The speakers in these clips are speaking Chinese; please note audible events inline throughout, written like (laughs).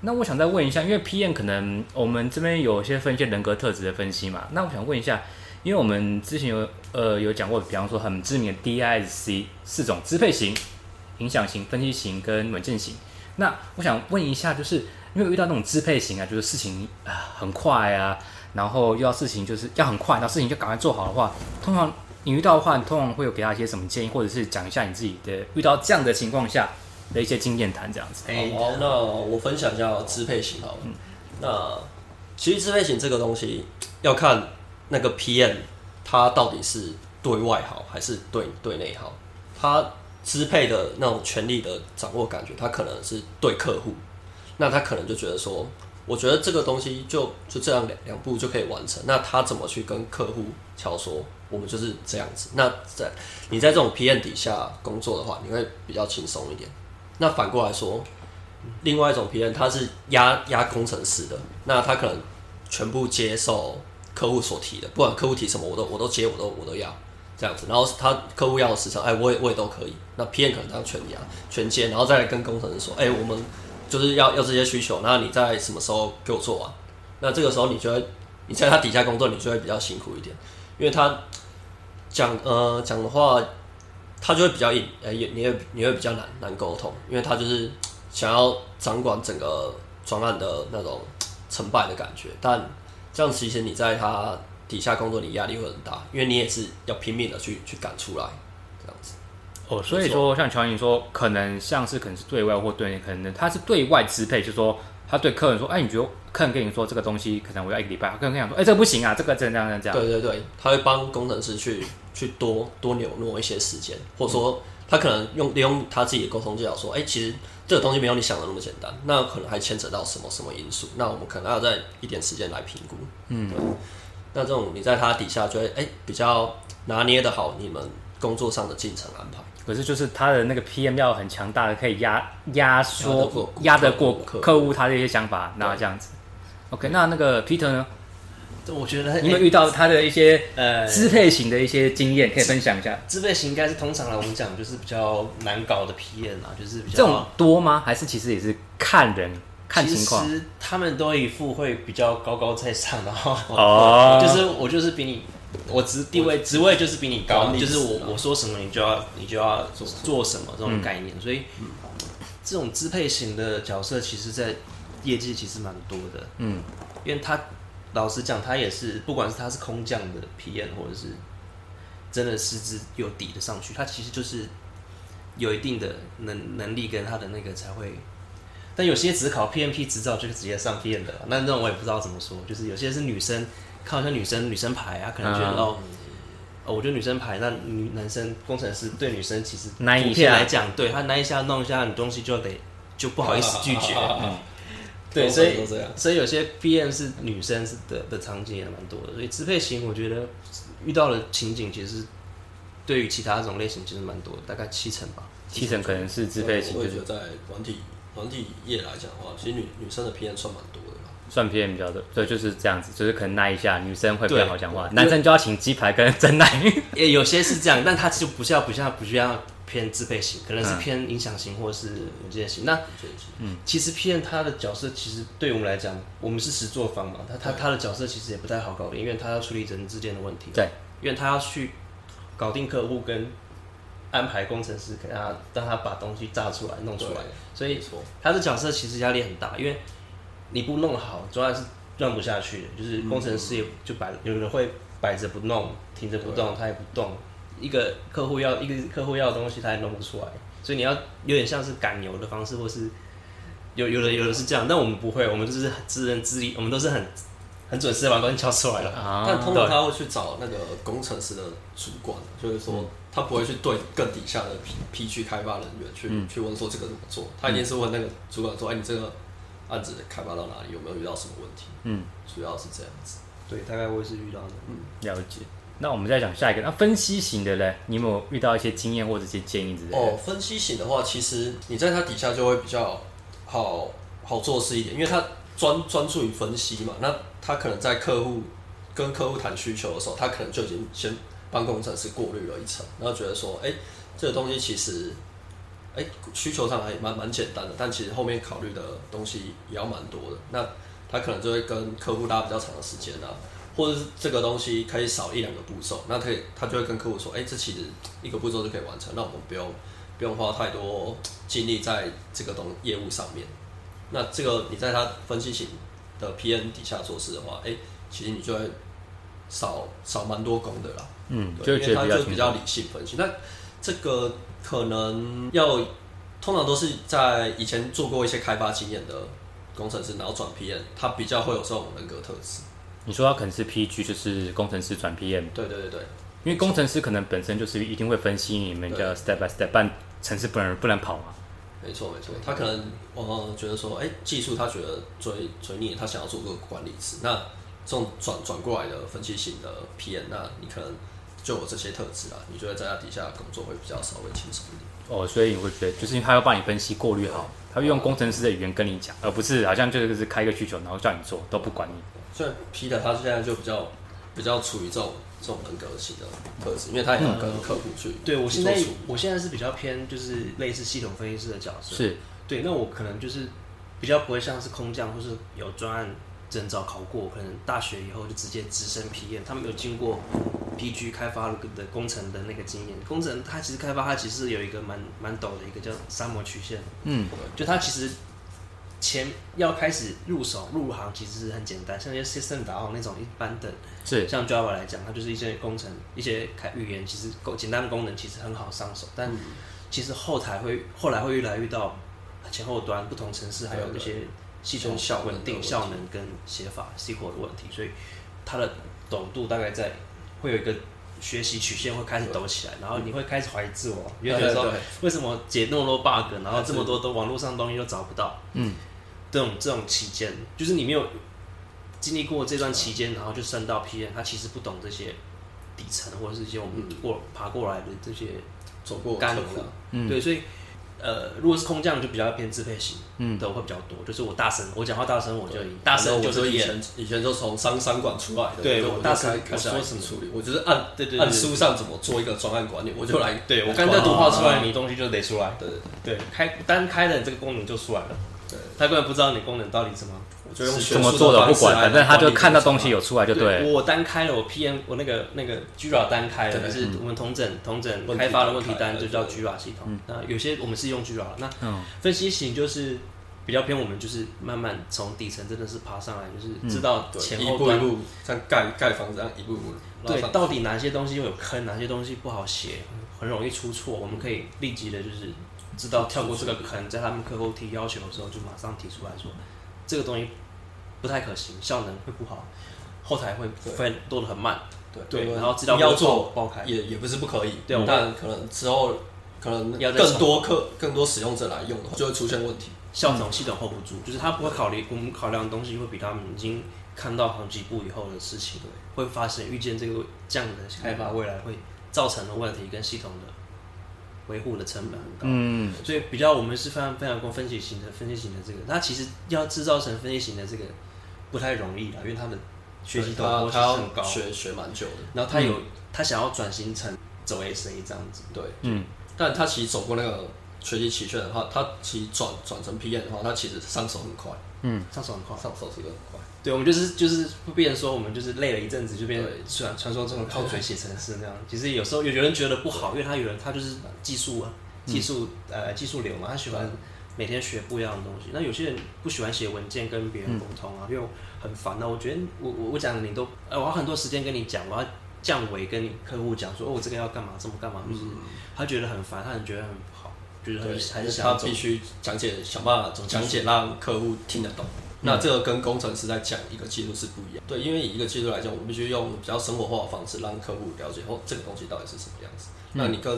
那我想再问一下，因为 PM 可能我们这边有些分析人格特质的分析嘛，那我想问一下，因为我们之前有呃有讲过，比方说很知名的 DISC 四种支配型、影响型、分析型跟稳健型。那我想问一下，就是因为遇到那种支配型啊，就是事情啊很快啊，然后遇到事情就是要很快，然后事情就赶快做好的话，通常你遇到的话，你通常会有给他一些什么建议，或者是讲一下你自己的遇到这样的情况下的一些经验谈这样子。哎，好，那我分享一下支配型好了。那其实支配型这个东西要看那个 PM 他到底是对外好还是对对内好，他支配的那种权力的掌握感觉，他可能是对客户，那他可能就觉得说，我觉得这个东西就就这样两两步就可以完成，那他怎么去跟客户敲说，我们就是这样子。那在你在这种 PM 底下工作的话，你会比较轻松一点。那反过来说，另外一种 PM 他是压压工程师的，那他可能全部接受客户所提的，不管客户提什么，我都我都接，我都我都要这样子。然后他客户要的时长，哎，我也我也都可以。那 PM 可能他全压全接，然后再来跟工程师说，哎，我们就是要要这些需求，那你在什么时候给我做完？那这个时候你就会你在他底下工作，你就会比较辛苦一点，因为他讲呃讲的话。他就会比较硬，呃，也你会你会比较难难沟通，因为他就是想要掌管整个专案的那种成败的感觉。但这样其实你在他底下工作，你压力会很大，因为你也是要拼命的去去赶出来这样子。哦，所以说像乔英说，可能像是可能是对外或对内，可能他是对外支配，就是说他对客人说，哎，你觉得客人跟你说这个东西可能我要一个礼拜，客人跟你讲说，哎，这个不行啊，这个这样这样这样。对对对，他会帮工程师去。去多多扭挪一些时间，或者说他可能用利用他自己的沟通技巧说，哎，其实这个东西没有你想的那么简单，那可能还牵扯到什么什么因素，那我们可能要在一点时间来评估。嗯，那这种你在他底下就会哎比较拿捏的好你们工作上的进程安排。可是就是他的那个 PM 要很强大的，可以压压缩压得过客户他的一些想法，那这样子。OK，那那个 Peter 呢？我觉得你有遇到他的一些呃支配型的一些经验，可以分享一下。支配型应该是通常来我们讲就是比较难搞的 PM 啊，就是比较这种多吗？还是其实也是看人看情况？其实他们都一副会比较高高在上，然后哦，(laughs) 就是我就是比你，我职地位职位就是比你高，就是我我说什么你就要你就要做做什么这种概念。所以这种支配型的角色，其实在业界其实蛮多的。嗯，因为他。老实讲，他也是，不管是他是空降的 PM，或者是真的师资有底的上去，他其实就是有一定的能能力跟他的那个才会。但有些只考 PMP 执照就直接上 PM 的，那那种我也不知道怎么说。就是有些是女生，看一下女生女生牌啊，可能觉得哦，哦，我觉得女生牌，那女男生工程师对女生其实普遍来讲，对他拿一下弄一下你东西就得就不好意思拒绝。对，(laughs) 所以所以有些 PM 是女生是的的场景也蛮多的，所以支配型我觉得遇到的情景其实对于其他这种类型其实蛮多的，大概七成吧。七成可能是支配型。我觉得在团体团体业来讲的话，其实女女生的 PM 算蛮多。算 PM 比较多，对，就是这样子，就是可能耐一下女生会比较好讲话，男生就要请鸡排跟真奶。(laughs) 也有些是这样，但他就不像不像不需要。偏支配型，可能是偏影响型，或者是稳健型。那，嗯，其实 PM 他的角色，其实对我们来讲，我们是实作方嘛，他他他的角色其实也不太好搞定，因为他要处理人之间的问题。对，因为他要去搞定客户，跟安排工程师给他，让他把东西炸出来、弄出来。所以，他的角色其实压力很大，因为你不弄好，主要是转不下去的。就是工程师也就摆，有人会摆着不弄，停着不动，他也不动。一个客户要一个客户要的东西，他也弄不出来，所以你要有点像是赶牛的方式，或是有有的有的是这样，但我们不会，我们就是自认自立，我们都是很很准时的把东西敲出来了。但通常他会去找那个工程师的主管，就是说他不会去对更底下的 P P 区开发人员去去问说这个怎么做，他一定是问那个主管说，哎，你这个案子开发到哪里，有没有遇到什么问题？嗯，主要是这样子。对，大概会是遇到的。嗯，了解。那我们再讲下一个，那分析型的嘞，你有没有遇到一些经验或者一些建议之类的？哦，分析型的话，其实你在他底下就会比较好好做事一点，因为他专专注于分析嘛。那他可能在客户跟客户谈需求的时候，他可能就已经先帮工程师过滤了一层，然后觉得说，哎，这个东西其实，哎，需求上还蛮蛮简单的，但其实后面考虑的东西也要蛮多的。那他可能就会跟客户拉比较长的时间啊，或者是这个东西可以少一两个步骤，那可以他就会跟客户说，哎，这其实一个步骤就可以完成，那我们不用不用花太多精力在这个东业务上面。那这个你在他分析型的 PN 底下做事的话，哎，其实你就会少少蛮多工的啦。嗯，因为他就比较理性分析。那这个可能要通常都是在以前做过一些开发经验的工程师，然后转 PM，他比较会有这种人格特质。你说他可能是 PG，就是工程师转 PM。对对对对，因为工程师可能本身就是一定会分析你们的 step by step，但程式不能不能跑嘛。没错没错，他可能我觉得说，哎，技术他觉得追追腻，他想要做个管理职。那这种转转过来的分析型的 PM，那你可能。就有这些特质啊，你觉得在他底下工作会比较稍微轻松一点哦，所以你会觉得，就是因为他要帮你分析、过滤好，他会用工程师的语言跟你讲，而不是好像就是开一个需求，然后叫你做，都不管你。所以 P 的他现在就比较比较处于这种这种人格型的特质，因为他也要跟客户去。对我现在我现在是比较偏就是类似系统分析师的角色，是对，那我可能就是比较不会像是空降或是有专案。证照考过，可能大学以后就直接直升 PM。他没有经过 PG 开发的工程的那个经验。工程它其实开发它其实有一个蛮蛮陡的一个叫沙漠曲线。嗯，就它其实前要开始入手入行其实是很简单，像一些 system 导航那种一般的，是像 Java 来讲，它就是一些工程一些开语言，其实够简单的功能其实很好上手。但其实后台会后来会越来越到前后端不同城市还有一些。系统效稳定效能跟写法 SQL 的问题，所以它的陡度大概在会有一个学习曲线会开始抖起来，然后你会开始怀疑自我，你会说为什么解那么多 bug，然后这么多都网络上东西都找不到，嗯，这种这种期间，就是你没有经历过这段期间，然后就升到 PM，他其实不懂这些底层或者是一些我们过爬过来的这些走过干苦，对，所以。呃，如果是空降就比较偏支配型嗯。的会比较多，就是我大声，我讲话大声我就大声就是以前以前就从商商管出来的，对我大声我说什么处理，我就是按对对按书上怎么做一个专案管理，我就来，对我刚才读画出来，你东西就得出来，对对对，开单开的这个功能就出来了，对，他根本不知道你功能到底怎么。怎么做的不管，反正他就看到东西有出来就对。我单开了，我 PM 我那个那个 Jira 单开了，就是我们同整同整开发的问题单就叫 Jira 系统。那有些我们是用 Jira，那分析型就是比较偏我们就是慢慢从底层真的是爬上来，就是知道前后端像盖盖房子一样一步步。对，到底哪些东西又有坑，哪些东西不好写，很容易出错，我们可以立即的就是知道跳过这个坑，在他们客户提要求的时候就马上提出来说这个东西。不太可行，效能会不好，后台会分多的很慢。对对，然后资料要做爆开也也不是不可以，对，但可能之后可能更多客更多使用者来用的话，就会出现问题。效能系统 hold 不住，就是他不会考虑我们考量的东西，会比他们已经看到好几步以后的事情，会发生遇见这个这样的开发未来会造成的问题跟系统的。维护的成本很高，嗯，所以比较我们是非常非常过分析型的分析型的这个，它其实要制造成分析型的这个不太容易的，因为它的学习度是很高，学学蛮久的。然后他有他想要转型成走 SA 这样子，对，嗯，但他其实走过那个学习期限的话，他其实转转成 PM 的话，他其实上手很快，嗯，上手很快，上手是个很快。对，我们就是就是会变成说，我们就是累了一阵子，就变传传说中的靠嘴写程式那样。其实有时候有人觉得不好，因为他有人他就是技术啊，技术呃技术流嘛，他喜欢每天学不一样的东西。那有些人不喜欢写文件跟别人沟通啊，因为很烦那我觉得我我我讲的你都呃，我花很多时间跟你讲，我要降维跟你客户讲说，哦，我这个要干嘛，这么干嘛，就是他觉得很烦，他很觉得很不好，就是很还是想他必须讲解，想办法讲解让客户听得懂。那这个跟工程师在讲一个技术是不一样，对，因为以一个技术来讲，我们必须用比较生活化的方式让客户了解哦，这个东西到底是什么样子。那你跟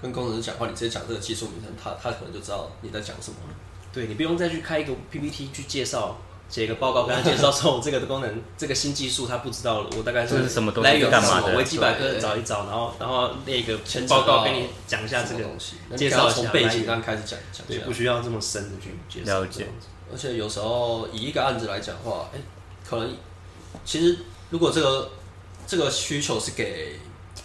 跟工程师讲话，你直接讲这个技术名称，他他可能就知道你在讲什么。对你不用再去开一个 PPT 去介绍，写一个报告跟他介绍说我这个的功能，(laughs) 这个新技术他不知道了，我大概是什么东西干嘛的？维基百科找一找，然后然后列一个报告跟你讲一下这个东西，介绍从背景上开始讲讲。对，不需要这么深的去介绍。了解。而且有时候以一个案子来讲的话，哎，可能其实如果这个这个需求是给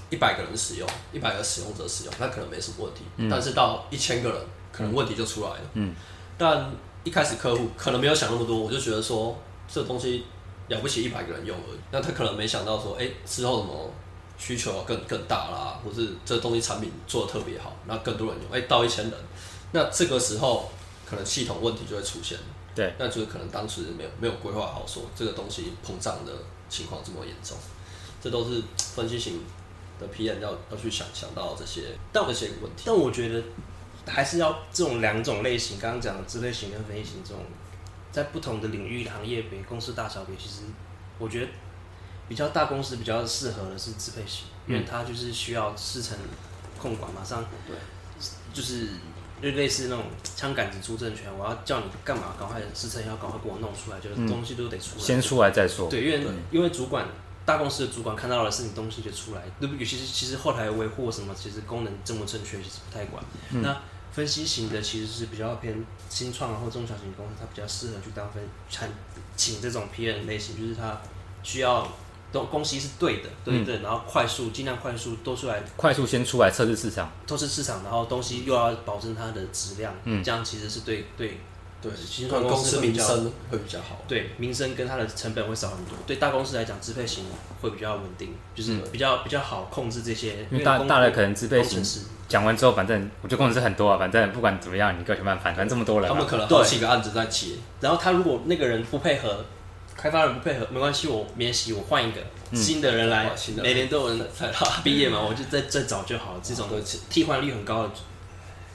一百个人使用，一百个使用者使用，那可能没什么问题。但是到一千个人，可能问题就出来了。嗯，但一开始客户可能没有想那么多，我就觉得说这东西了不起一百个人用而已。那他可能没想到说，哎，之后什么需求更更大啦，或是这东西产品做的特别好，那更多人用，哎，到一千人，那这个时候可能系统问题就会出现。对，那就是可能当时没有没有规划好，说这个东西膨胀的情况这么严重，这都是分析型的 PM 要要去想想到这些这些问题。但我觉得还是要这种两种类型，刚刚讲的支配型跟分析型这种，在不同的领域行业别公司大小别，其实我觉得比较大公司比较适合的是支配型，因为它就是需要师承控管，马上对，就是。就类似那种枪杆子出政权，我要叫你干嘛？赶快事情要赶快给我弄出来，就是东西都得出来。先出来再说。对，因为因为主管大公司的主管看到的是你东西就出来，对不？尤其是其实后台维护什么，其实功能正不正确，其实不太管。那分析型的其实是比较偏新创啊或中小型公司，它比较适合去当分产请这种 PM 类型，就是它需要。东公司是对的，对对，然后快速尽量快速多出来，快速先出来测试市场，测试市场，然后东西又要保证它的质量，嗯，这样其实是对对对，新创公司名声会比较好，对，名声跟它的成本会少很多。对大公司来讲，支配型会比较稳定，就是比较比较好控制这些。因为大大的可能支配型讲完之后，反正我觉得工程师很多啊，反正不管怎么样，你各想办法反正这么多人，他们可能好几个案子在接，然后他如果那个人不配合。开发人不配合没关系，我免洗，我换一个新的人来，每年都有人毕业嘛，我就再再找就好了。这种替换率很高的、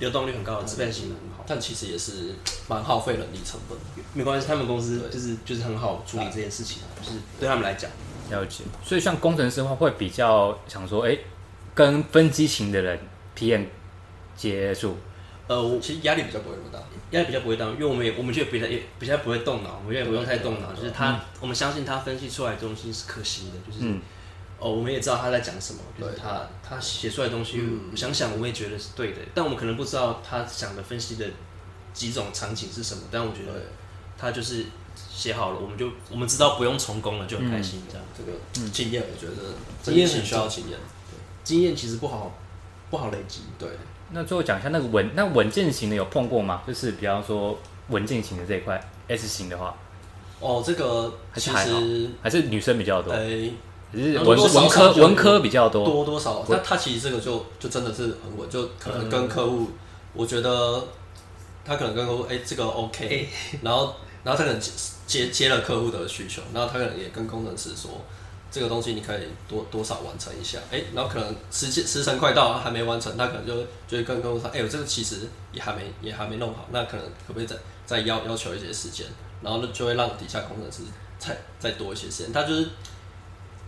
流动率很高的支配型很好，但其实也是蛮耗费人力成本。没关系，他们公司就是就是很好处理这件事情，就是对他们来讲了解。所以像工程师的话，会比较想说，哎，跟分机型的人 PM 接触。呃，我其实压力比较不会那么大，压力比较不会大，因为我们也我们觉得比较也比较不会动脑，我们也不用太动脑，就是他，我们相信他分析出来的东西是可行的，就是，哦，我们也知道他在讲什么，就是他他写出来的东西，想想我们也觉得是对的，但我们可能不知道他想的分析的几种场景是什么，但我觉得他就是写好了，我们就我们知道不用重工了，就很开心这样。这个经验，我觉得经验很需要经验，对，经验其实不好不好累积，对。那最后讲一下那个稳那稳健型的有碰过吗？就是比方说稳健型的这一块 S 型的话，哦，这个其实还是女生比较多，哎，是文文科文科比较多，多多少？那他其实这个就就真的是很稳，就可能跟客户，我觉得他可能跟客户，哎，这个 OK，然后然后他可能接接了客户的需求，然后他可能也跟工程师说。这个东西你可以多多少完成一下，哎，然后可能时间时辰快到还没完成，他可能就就会跟客户说，哎，我这个其实也还没也还没弄好，那可能可不可以再再要要求一些时间，然后就会让底下工程师再再多一些时间，他就是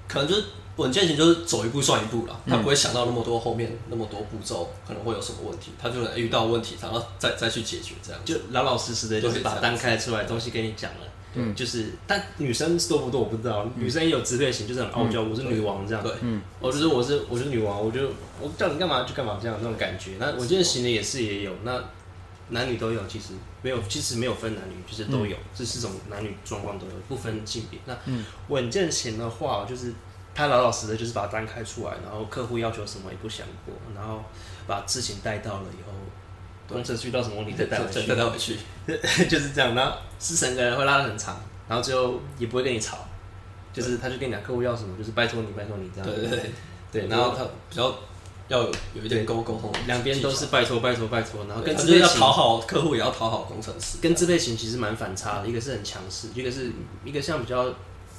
可能就是稳健型，就是走一步算一步了，他不会想到那么多后面那么多步骤可能会有什么问题，他就遇到问题然后再再去解决这样，就老老实实的就是把单开出来东西给你讲了。嗯，就是，但女生多不多我不知道，女生也有支配型，就是很傲娇，我是女王这样。对，嗯，我就是我是我是女王，我就我叫你干嘛就干嘛这样那种感觉。那我觉得型的也是也有，那男女都有，其实没有，其实没有分男女，就是都有，这四种男女状况都有，不分性别。那稳健型的话，就是他老老实实，就是把单开出来，然后客户要求什么也不想过，然后把事情带到了以后。工程遇到什么问题再带回去，再带回去，(laughs) 就是这样。然后是整个人会拉的很长，然后最后也不会跟你吵，就是他就跟你讲客户要什么，就是拜托你，拜托你这样。对对对，对。然后他比较要有有一点沟沟通，两边都是拜托拜托拜托，然后跟要讨好客户，也要讨好工程师。跟自备型其实蛮反差的，一个是很强势，一个是一个像比较。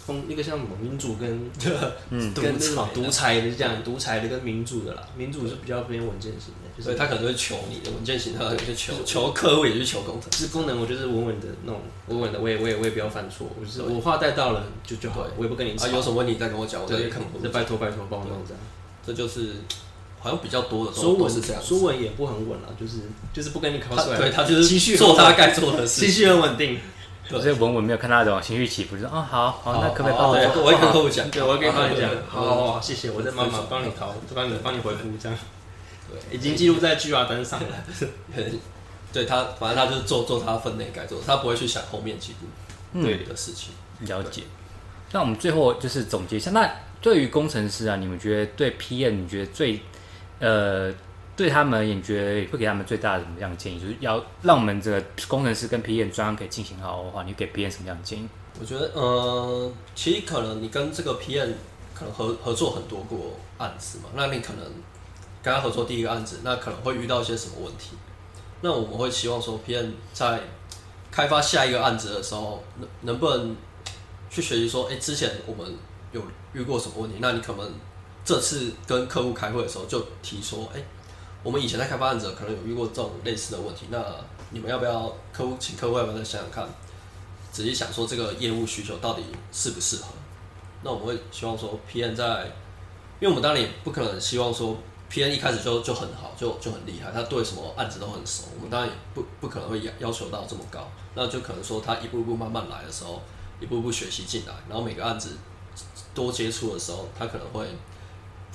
风一个像什么民主跟 (laughs) 嗯跟那种独裁的这样独裁的跟民主的啦，民主是比较偏稳健型的，所以他可能会求你的稳健型，他有些求求客户也是求工程，是功能我就是稳稳的那种稳稳的，我也我也我也不要犯错，我就是我话带到了就就好，我也不跟你啊有什么问题再跟我讲，我也可能就拜托拜托帮我弄这样，这就是好像比较多的说文是这样，说文也不很稳啊，就是就是不跟你考出来，对他就是做他该做的事，情。绪很稳定。有些文文没有看那种情绪起伏，就说哦好好，那可不可以帮我？我会跟客户讲，对，我可以帮你讲。好，好，谢谢，我再慢慢帮你讨，帮你帮你回复这样。对，已经记录在 G R 单上了。对 (laughs) 他，反正他就是做做他分内该做，他不会去想后面几步对的事情。了解。那我们最后就是总结一下，那对于工程师啊，你们觉得对 PM，你觉得最呃对他们，你觉得会给他们最大的什么样的建议？就是要让我们这个工程师跟 PM 专案可以进行好的话，你给 PM 什么样的建议？我觉得，呃，其实可能你跟这个 PM 可能合合作很多过案子嘛，那你可能跟他合作第一个案子，那可能会遇到一些什么问题？那我们会希望说，PM 在开发下一个案子的时候，能能不能去学习说，哎、之前我们有遇过什么问题？那你可能这次跟客户开会的时候就提说，哎、我们以前在开发案子可能有遇过这种类似的问题，那你们要不要客户请客户要不要再想想看，仔细想说这个业务需求到底适不适合？那我们会希望说，P N 在，因为我们当然也不可能希望说，P N 一开始就就很好，就就很厉害，他对什么案子都很熟，我们当然也不不可能会要要求到这么高，那就可能说他一步一步慢慢来的时候，一步步学习进来，然后每个案子多接触的时候，他可能会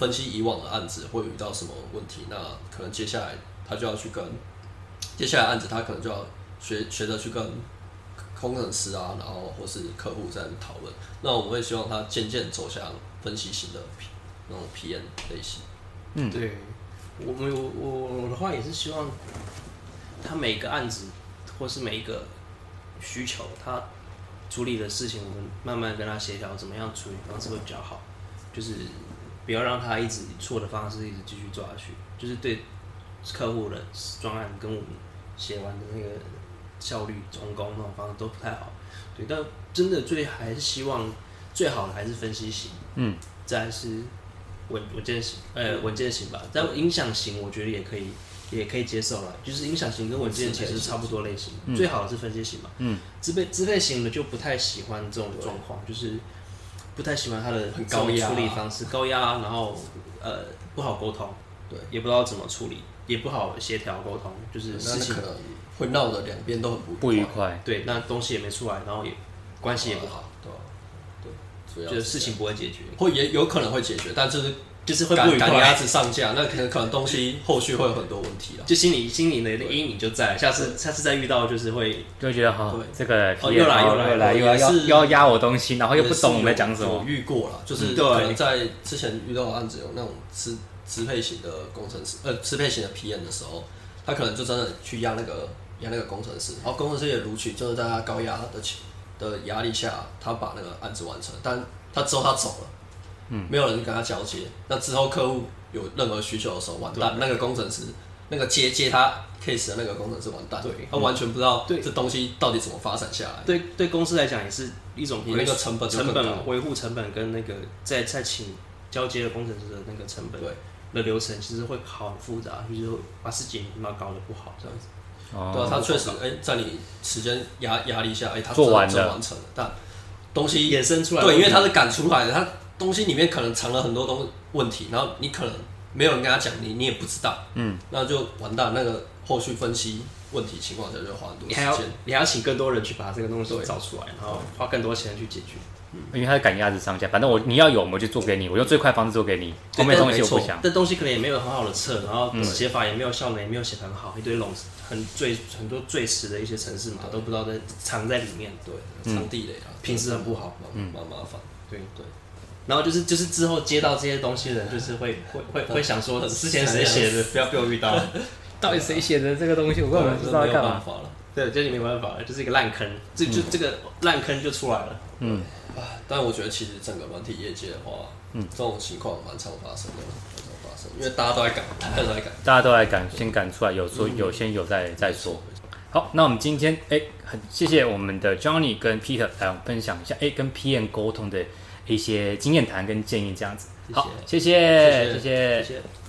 分析以往的案子会遇到什么问题，那可能接下来他就要去跟接下来案子他可能就要学学着去跟工程师啊，然后或是客户在讨论。那我们会希望他渐渐走向分析型的 P 那种 PM 类型。嗯对，我们我我我的话也是希望他每个案子或是每一个需求，他处理的事情，我们慢慢跟他协调，怎么样处理方式会比较好，就是不要让他一直以错的方式一直继续做下去，就是对客户的专案跟我们写完的那个效率成功那种方式都不太好。对，但真的最还是希望最好的还是分析型，嗯，再来是稳稳健型，呃，稳健型吧。但影响型我觉得也可以，也可以接受了。就是影响型跟稳健其实差不多类型，最好的是分析型嘛。嗯，支配支配型的就不太喜欢这种状况，就是不太喜欢他的很高压处理方式，高压，然后呃不好沟通，对，也不知道怎么处理，也不好协调沟通，就是事情可能会闹得两边都很不不愉快，对，那东西也没出来，然后也关系也不好，，对？对，主要就是事情不会解决，会也有可能会解决，但就是就是会不赶愉快。赶鸭子上架，那可能可能东西后续会有很多问题啊。就心理心理的阴影就在，下次下次再遇到就是会就会觉得哈对，这个哦又来又来又来又要要压我东西，然后又不懂我们在讲什么。我，遇过了，就是嗯对可能在之前遇到的案子有那种支支配型的工程师，呃，支配型的 PM 的时候，他可能就真的去压那个压那个工程师，然后工程师也录取，就是在他高压的情的压力下，他把那个案子完成，但他之后他走了，嗯，没有人跟他交接，那之后客户有任何需求的时候，完蛋，那个工程师那个接接他 case 的那个工程师完蛋，对。他完全不知道这东西到底怎么发展下来，对对公司来讲也是一种你那个成本成本维护成本跟那个再再请交接的工程师的那个成本对。的流程，其实会好很复杂，就是会把事情嘛搞得不好这样子。哦。对啊，他确实，哎、在你时间压压力下，哎、他做完了。完成了，但东西衍生出来对，因为他他是赶出来的，他东西里面可能藏了很多东问题，然后你可能没有人跟他讲，你你也不知道，嗯，那就完蛋。那个后续分析问题情况下，就花很多你还要时间。你还要请更多人去把这个东西对找出来，然后花更多钱去解决。因为他是赶鸭子上架，反正我你要有，我就做给你，我用最快方式做给你，后面东西我不想。这东西可能也没有很好的测，然后写法也没有效能，也没有写得很好，一堆笼很最很多最迟的一些程式码都不知道在藏在里面，对，藏地雷啊，品质很不好。蛮蛮麻烦。对对，然后就是就是之后接到这些东西的人，就是会会会会想说，之前谁写的，不要被我遇到。(laughs) 到底谁写的这个东西，我根本不知道在干嘛。没有办法了。对，这就没办法了，就是一个烂坑，这就这个烂坑就出来了。嗯，啊，但我觉得其实整个软体业界的话，嗯，这种情况蛮常发生的，蛮常发生，因为大家都在赶，大家都在赶。大家都来赶，先赶出来，有说有先有再再说。好，那我们今天哎，很谢谢我们的 Johnny 跟 Peter 来分享一下哎跟 PM 沟通的一些经验谈跟建议，这样子。好，谢谢，谢谢谢谢谢谢。